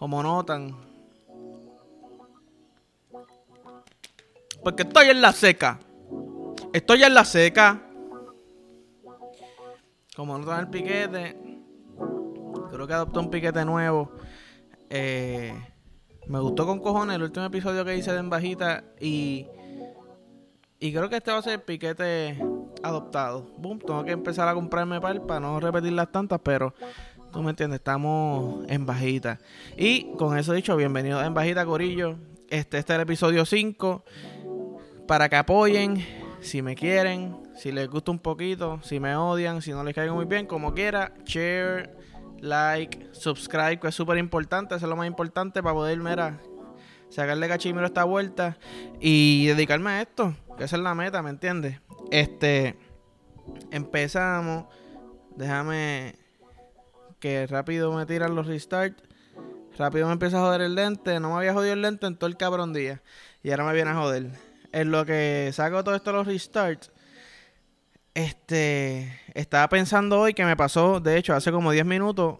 como notan. Porque estoy en la seca. Estoy en la seca. Como notan el piquete. Creo que adoptó un piquete nuevo. Eh, me gustó con cojones el último episodio que hice de En Bajita. Y. Y creo que este va a ser el piquete adoptado. Boom, tengo que empezar a comprarme par para no repetir las tantas, pero tú me entiendes, estamos en bajita. Y con eso dicho, bienvenidos en bajita, Corillo. Este, este es el episodio 5. Para que apoyen, si me quieren, si les gusta un poquito, si me odian, si no les caigo muy bien, como quiera, share, like, subscribe, que es súper importante, eso es lo más importante para poder, mira, sacarle cachimiro a esta vuelta y dedicarme a esto, que esa es la meta, ¿me entiendes? Este, empezamos, déjame que rápido me tiran los restart, rápido me empieza a joder el lente, no me había jodido el lente en todo el cabrón día y ahora me viene a joder. En lo que saco todo esto los restarts, este, estaba pensando hoy que me pasó, de hecho, hace como 10 minutos,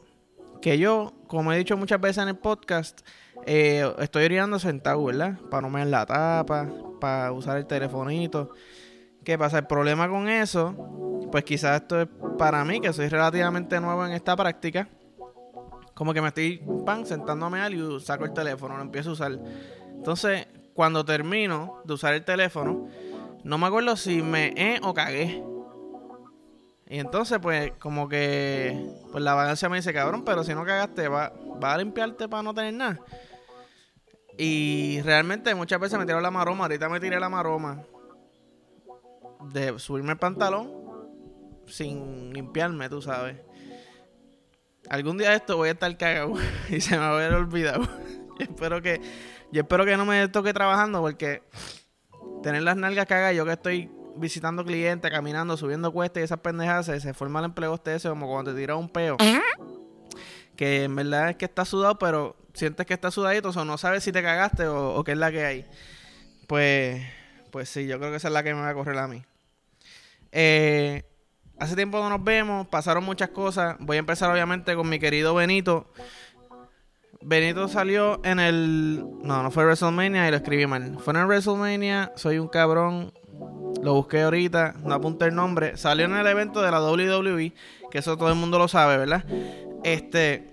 que yo, como he dicho muchas veces en el podcast, eh, estoy orinando sentado, ¿verdad? Para no me la tapa, para usar el telefonito. ¿Qué pasa? El problema con eso, pues quizás esto es para mí, que soy relativamente nuevo en esta práctica. Como que me estoy pan sentándome al y saco el teléfono, lo empiezo a usar. Entonces, cuando termino de usar el teléfono, no me acuerdo si me he o cagué. Y entonces, pues, como que pues la vagancia me dice, cabrón, pero si no cagaste, va, va a limpiarte para no tener nada. Y realmente muchas veces me tiro la maroma. Ahorita me tiré la maroma de subirme el pantalón sin limpiarme, tú sabes. Algún día esto voy a estar cagado y se me va a haber olvidado. yo espero que yo espero que no me toque trabajando porque tener las nalgas cagadas, yo que estoy visitando clientes, caminando, subiendo cuestas y esas pendejas, se, forma el empleo este ese como cuando te tiras un peo. Que en verdad es que está sudado, pero sientes que está sudadito, o no sabes si te cagaste o, o qué es la que hay. Pues, pues sí, yo creo que esa es la que me va a correr a mí. Eh, hace tiempo no nos vemos, pasaron muchas cosas. Voy a empezar obviamente con mi querido Benito. Benito salió en el... No, no fue WrestleMania y lo escribí mal. Fue en el WrestleMania, soy un cabrón. Lo busqué ahorita, no apunté el nombre. Salió en el evento de la WWE, que eso todo el mundo lo sabe, ¿verdad? Este...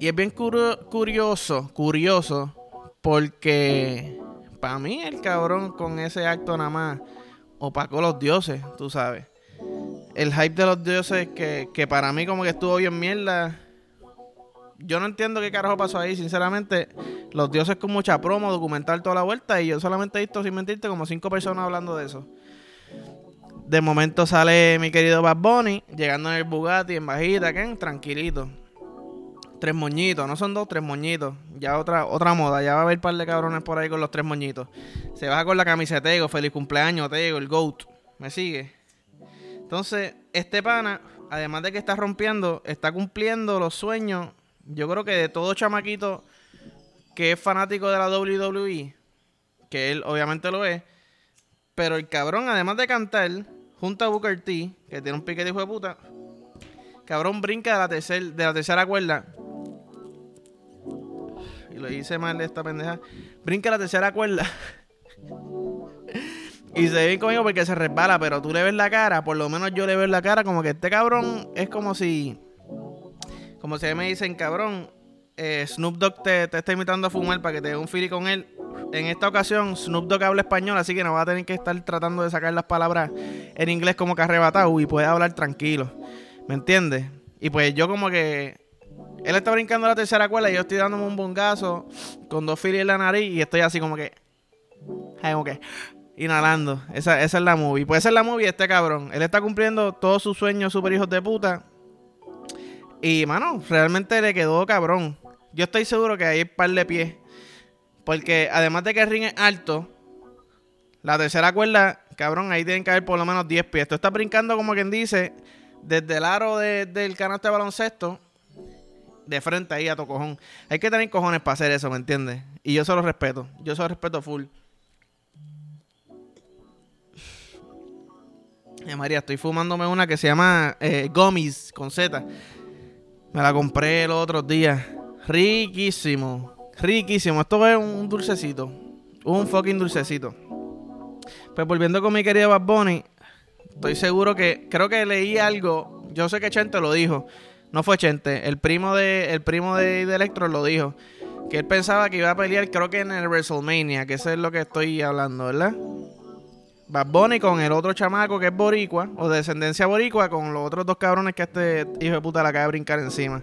Y es bien curioso, curioso, porque para mí el cabrón con ese acto nada más opacó los dioses, tú sabes. El hype de los dioses que, que para mí como que estuvo bien mierda. Yo no entiendo qué carajo pasó ahí, sinceramente. Los dioses con mucha promo, documental toda la vuelta. Y yo solamente he visto, sin mentirte, como cinco personas hablando de eso. De momento sale mi querido Bad Bunny, llegando en el Bugatti, en bajita, ¿qué? Tranquilito. Tres moñitos, no son dos, tres moñitos. Ya otra, otra moda, ya va a haber par de cabrones por ahí con los tres moñitos. Se baja con la camiseta Tego, feliz cumpleaños Tego, el GOAT. ¿Me sigue? Entonces, este pana, además de que está rompiendo, está cumpliendo los sueños, yo creo que de todo chamaquito que es fanático de la WWE, que él obviamente lo es, pero el cabrón, además de cantar, junto a Booker T, que tiene un pique de hijo de puta, cabrón brinca de la, de la tercera cuerda y lo hice mal esta pendeja, brinca la tercera cuerda. y se ve conmigo porque se resbala, pero tú le ves la cara, por lo menos yo le veo la cara, como que este cabrón es como si. Como si me dicen, cabrón, eh, Snoop Dogg te, está invitando a fumar para que te dé un feeling con él. En esta ocasión, Snoop Dogg habla español, así que no va a tener que estar tratando de sacar las palabras en inglés como que arrebatado y puede hablar tranquilo. ¿Me entiendes? Y pues yo como que él está brincando la tercera cuerda y yo estoy dándome un bongazo con dos filis en la nariz y estoy así como que. Como que. Inhalando. Esa, esa es la movie. Puede ser la movie este cabrón. Él está cumpliendo todos sus sueños super hijos de puta. Y, mano, realmente le quedó cabrón. Yo estoy seguro que hay un par de pies. Porque además de que el ring es alto, la tercera cuerda, cabrón, ahí tienen que haber por lo menos 10 pies. Tú estás brincando, como quien dice, desde el aro del canasto de baloncesto de frente ahí a tu cojón. Hay que tener cojones para hacer eso, ¿me entiendes? Y yo solo respeto. Yo solo respeto full. Eh, María, estoy fumándome una que se llama eh, Gummies con Z. Me la compré los otros días. Riquísimo. Riquísimo. Esto es un dulcecito. Un fucking dulcecito. Pues volviendo con mi querido Bad Bunny, estoy seguro que creo que leí algo. Yo sé que Chente lo dijo. No fue Chente, el primo de el primo de, de Electro lo dijo. Que él pensaba que iba a pelear, creo que en el WrestleMania, que eso es lo que estoy hablando, ¿verdad? Bad Bunny con el otro chamaco que es boricua, o de descendencia boricua, con los otros dos cabrones que este hijo de puta la acaba de brincar encima.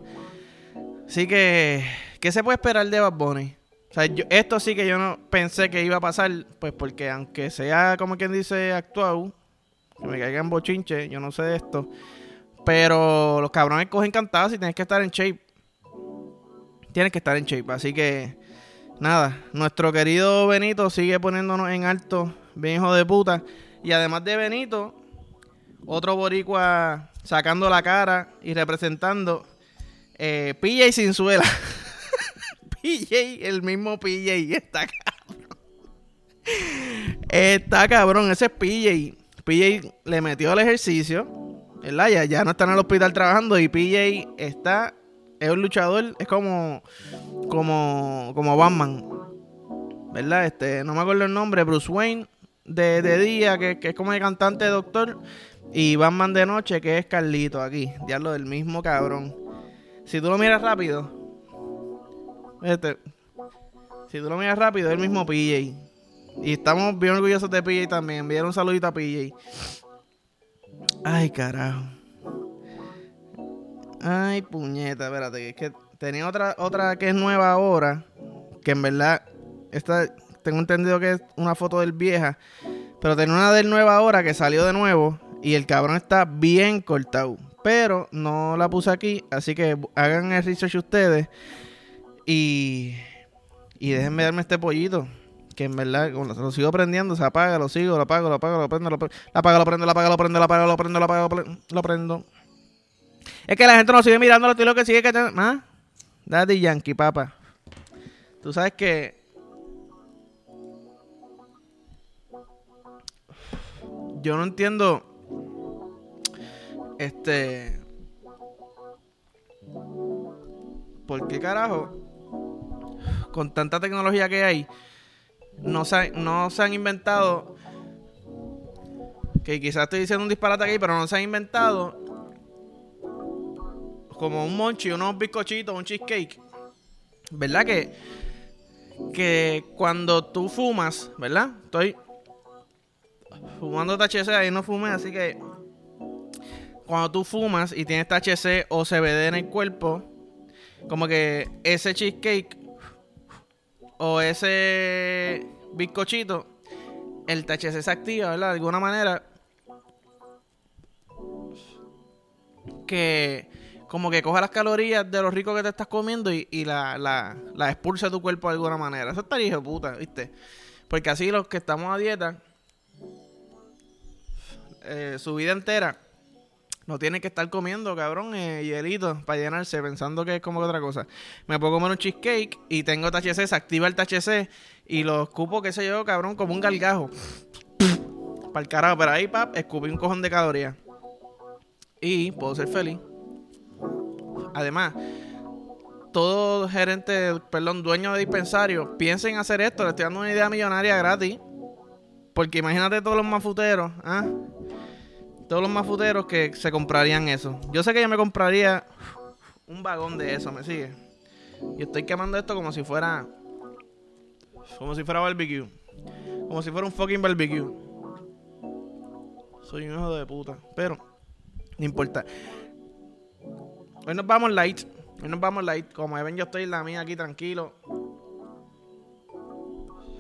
Así que, ¿qué se puede esperar de Bad Bunny? O sea, esto sí que yo no pensé que iba a pasar, pues porque aunque sea como quien dice actuado, que me caigan bochinche, yo no sé de esto. Pero los cabrones cogen cantadas y tienes que estar en shape. Tienes que estar en shape. Así que, nada, nuestro querido Benito sigue poniéndonos en alto, bien hijo de puta. Y además de Benito, otro boricua sacando la cara y representando eh, PJ Sinzuela. PJ, el mismo PJ, está cabrón. Está cabrón, ese es PJ. PJ le metió al ejercicio, ¿verdad? Ya, ya no está en el hospital trabajando y PJ está, es un luchador, es como, como, como Batman, ¿verdad? Este, no me acuerdo el nombre, Bruce Wayne de, de día, que, que es como el cantante doctor, y Batman de noche, que es Carlito aquí, diablo del mismo cabrón. Si tú lo miras rápido, este, si tú lo miras rápido, es el mismo PJ. Y estamos bien orgullosos de PJ también. Enviar un saludito a PJ. Ay, carajo. Ay, puñeta, espérate. Es que tenía otra, otra que es nueva ahora. Que en verdad, esta tengo entendido que es una foto del vieja. Pero tenía una del nueva ahora que salió de nuevo. Y el cabrón está bien cortado. Pero no la puse aquí. Así que hagan el research ustedes. Y, y déjenme darme este pollito. Que en verdad, lo sigo prendiendo, se apaga, lo sigo, lo apago, lo apago, lo prendo, lo prendo, lo apago, lo prendo, lo apago, lo prendo, lo apago, lo prendo, lo apago, lo prendo. Es que la gente no sigue mirando lo que sigue que... ¿Ah? Daddy Yankee, papá. Tú sabes que... Yo no entiendo... Este... ¿Por qué carajo? Con tanta tecnología que hay no se, no se han inventado, que quizás estoy diciendo un disparate aquí, pero no se han inventado como un monchi, unos bizcochitos, un cheesecake. ¿Verdad que, que cuando tú fumas, ¿verdad? Estoy fumando THC, ahí no fumé, así que cuando tú fumas y tienes THC o CBD en el cuerpo, como que ese cheesecake o ese bizcochito, el THC se activa, ¿verdad? De alguna manera. Que como que coja las calorías de lo rico que te estás comiendo y, la, la, la, expulsa de tu cuerpo de alguna manera. Eso está hijo puta, ¿viste? Porque así los que estamos a dieta, eh, su vida entera, no tiene que estar comiendo, cabrón, eh, hielitos para llenarse pensando que es como que otra cosa. Me puedo comer un cheesecake y tengo THC, se activa el THC y lo escupo, qué sé yo, cabrón, como un gargajo. para el carajo, pero ahí, pap, escupí un cojón de calorías. Y puedo ser feliz. Además, todo gerente, perdón, dueño de dispensario, piensen hacer esto, le estoy dando una idea millonaria gratis. Porque imagínate todos los mafuteros, ¿ah? Todos los mafuteros que se comprarían eso. Yo sé que yo me compraría un vagón de eso, ¿me sigue? Y estoy quemando esto como si fuera. Como si fuera barbecue. Como si fuera un fucking barbecue. Soy un hijo de puta. Pero, no importa. Hoy nos vamos light. Hoy nos vamos light. Como ven, yo estoy en la mía aquí tranquilo.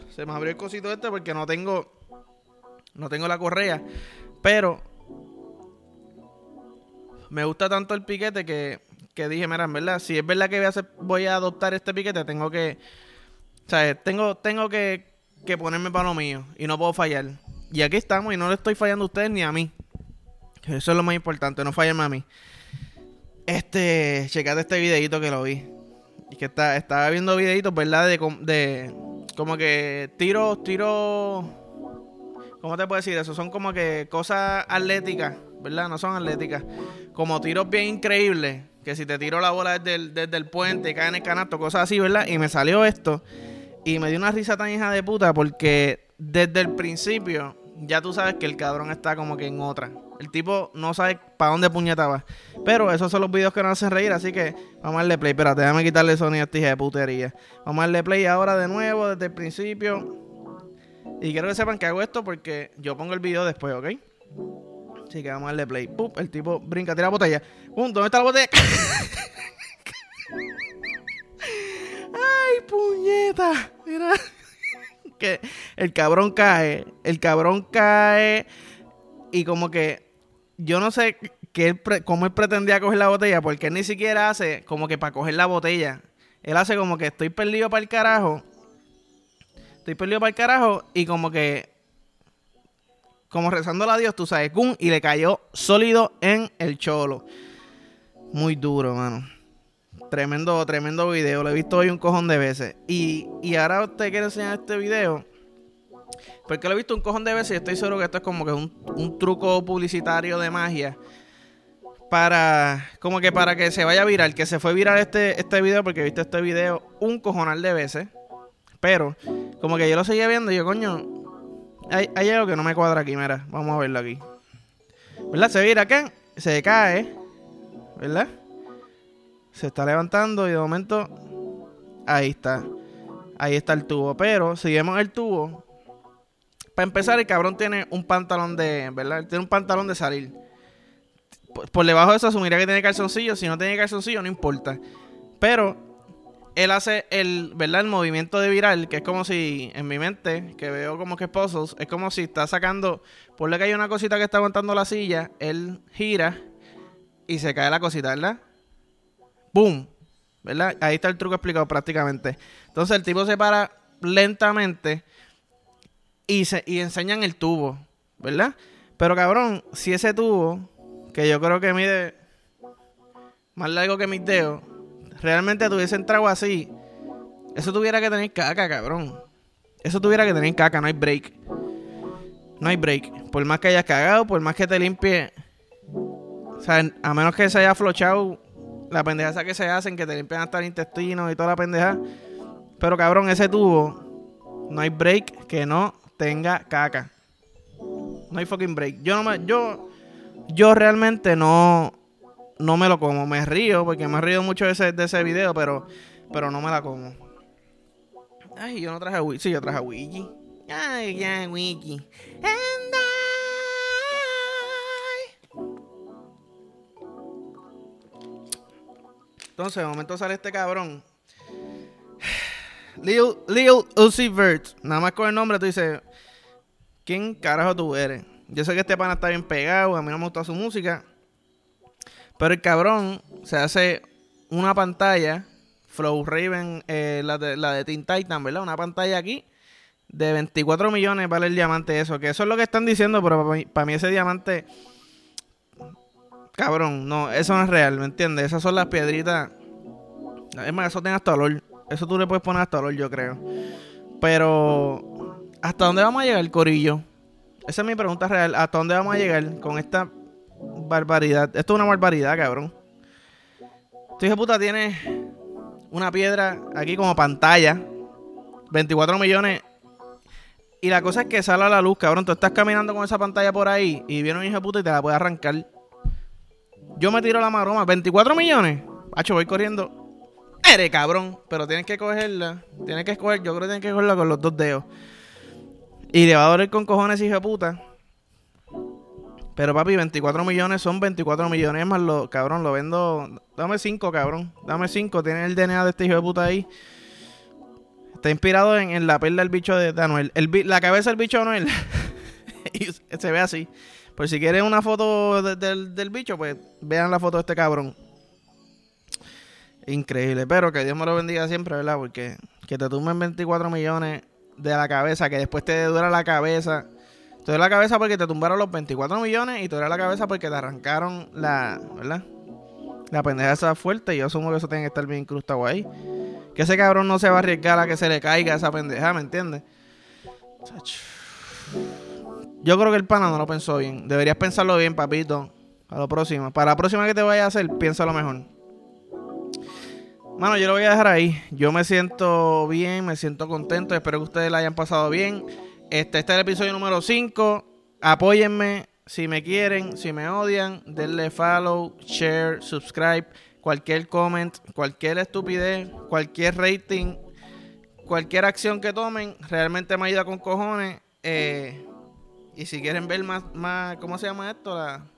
Se me abrió el cosito este porque no tengo. No tengo la correa. Pero me gusta tanto el piquete que, que dije, mira, en verdad, si es verdad que voy a, voy a adoptar este piquete, tengo que, sea, tengo, tengo que, que ponerme para lo mío y no puedo fallar. Y aquí estamos y no le estoy fallando a ustedes ni a mí. Eso es lo más importante, no fallarme a mí. Este, checate este videito que lo vi. Y que está, estaba viendo videitos, ¿verdad? De, de como que tiros, tiros, ¿cómo te puedo decir eso? Son como que cosas atléticas ¿verdad? No son atléticas. Como tiros bien increíbles. que si te tiro la bola desde el, desde el puente, cae en el canasto, cosas así, ¿verdad? Y me salió esto. Y me dio una risa tan hija de puta porque desde el principio ya tú sabes que el cabrón está como que en otra. El tipo no sabe para dónde puñetaba. Pero esos son los videos que nos hacen reír, así que vamos a darle play. Espérate, déjame quitarle sonido a esta hija de putería. Vamos a darle play ahora de nuevo, desde el principio. Y quiero que sepan que hago esto porque yo pongo el video después, ¿ok? Así que vamos a darle play. el tipo brinca, tira la botella. Pum, ¿dónde está la botella? ¡Ay, puñeta! Mira. que el cabrón cae. El cabrón cae. Y como que. Yo no sé que cómo él pretendía coger la botella. Porque él ni siquiera hace como que para coger la botella. Él hace como que estoy perdido para el carajo. Estoy perdido para el carajo. Y como que. Como rezándole a Dios, tú sabes, ¡cum! y le cayó sólido en el cholo. Muy duro, mano. Tremendo, tremendo video. Lo he visto hoy un cojón de veces. Y, y ahora te quiero enseñar este video. Porque lo he visto un cojón de veces y estoy seguro que esto es como que un, un truco publicitario de magia. Para, como que para que se vaya viral. Que se fue viral este, este video porque he visto este video un cojonal de veces. Pero, como que yo lo seguía viendo y yo, coño, hay, algo que no me cuadra aquí, mira. Vamos a verlo aquí. ¿Verdad? Se vira acá, se cae, ¿verdad? Se está levantando y de momento ahí está. Ahí está el tubo. Pero si vemos el tubo, para empezar, el cabrón tiene un pantalón de, ¿verdad? Tiene un pantalón de salir. Por, debajo de eso asumiría que tiene calzoncillo. Si no tiene calzoncillo, no importa. Pero él hace el, ¿verdad? El movimiento de viral, que es como si, en mi mente, que veo como que esposos, es como si está sacando, por lo que hay una cosita que está aguantando la silla, él gira y se cae la cosita, ¿verdad? ¡Boom! ¿Verdad? Ahí está el truco explicado prácticamente. Entonces el tipo se para lentamente y, se, y enseñan el tubo, ¿verdad? Pero cabrón, si ese tubo, que yo creo que mide más largo que mis dedos, realmente tuviese entrado así, eso tuviera que tener caca, cabrón. Eso tuviera que tener caca, no hay break. No hay break. Por más que hayas cagado, por más que te limpie. O sea, a menos que se haya flochado la pendeja que se hacen, que te limpian hasta el intestino y toda la pendeja. Pero cabrón, ese tubo, no hay break que no tenga caca. No hay fucking break. Yo no me, yo, yo realmente no, no me lo como. Me río porque me he río mucho de ese, de ese video, pero, pero no me la como. Ay, yo no traje a Wiki. Sí, yo traje a Wiki. Ay, ya, Wiki. Entonces, de momento sale este cabrón. Lil, Lil Uzi Vert. Nada más con el nombre tú dices, ¿quién carajo tú eres? Yo sé que este pana está bien pegado, a mí no me gusta su música. Pero el cabrón se hace una pantalla, Flow Raven, eh, la, de, la de Teen Titan, ¿verdad? Una pantalla aquí de 24 millones vale el diamante eso. Que eso es lo que están diciendo, pero para para mí ese diamante Cabrón, no, eso no es real, ¿me entiendes? Esas son las piedritas. Es más, eso tiene hasta olor. Eso tú le puedes poner hasta olor, yo creo. Pero, ¿hasta dónde vamos a llegar, Corillo? Esa es mi pregunta real. ¿Hasta dónde vamos a llegar con esta barbaridad? Esto es una barbaridad, cabrón. Tu hijo puta tiene una piedra aquí como pantalla. 24 millones. Y la cosa es que sale a la luz, cabrón. Tú estás caminando con esa pantalla por ahí y viene un hijo de puta y te la puede arrancar. Yo me tiro la maroma. 24 millones. Hacho, voy corriendo. Eres cabrón. Pero tienes que cogerla. Tienes que escoger. Yo creo que tienes que cogerla con los dos dedos. Y le va a doler con cojones, hijo de puta. Pero papi, 24 millones son 24 millones más lo, cabrón, lo vendo. Dame 5, cabrón. Dame 5. Tiene el DNA de este hijo de puta ahí. Está inspirado en, la perla del bicho de, Anuel. la cabeza del bicho de Anuel. se ve así. Pues si quieren una foto del bicho, pues vean la foto de este cabrón. Increíble. Pero que Dios me lo bendiga siempre, ¿verdad? Porque que te tumben 24 millones de la cabeza, que después te dura la cabeza. Te duele la cabeza porque te tumbaron los 24 millones y te duele la cabeza porque te arrancaron la, ¿verdad? La pendeja esa fuerte. Y yo asumo que eso tiene que estar bien incrustado ahí. Que ese cabrón no se va a arriesgar a que se le caiga esa pendeja, ¿me entiendes? Yo creo que el pana no lo pensó bien. Deberías pensarlo bien, papito. A lo próximo. Para la próxima que te vayas a hacer, piénsalo mejor. Mano, yo lo voy a dejar ahí. Yo me siento bien, me siento contento. Espero que ustedes la hayan pasado bien. Este, este es el episodio número 5. Apóyenme si me quieren, si me odian. Denle follow, share, subscribe. Cualquier comment, cualquier estupidez, cualquier rating, cualquier acción que tomen, realmente me ayuda con cojones. Eh, y si quieren ver más, más ¿cómo se llama esto?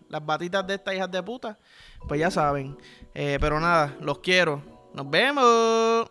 las batitas de estas hijas de puta, pues ya saben. Eh, pero nada, los quiero. Nos vemos.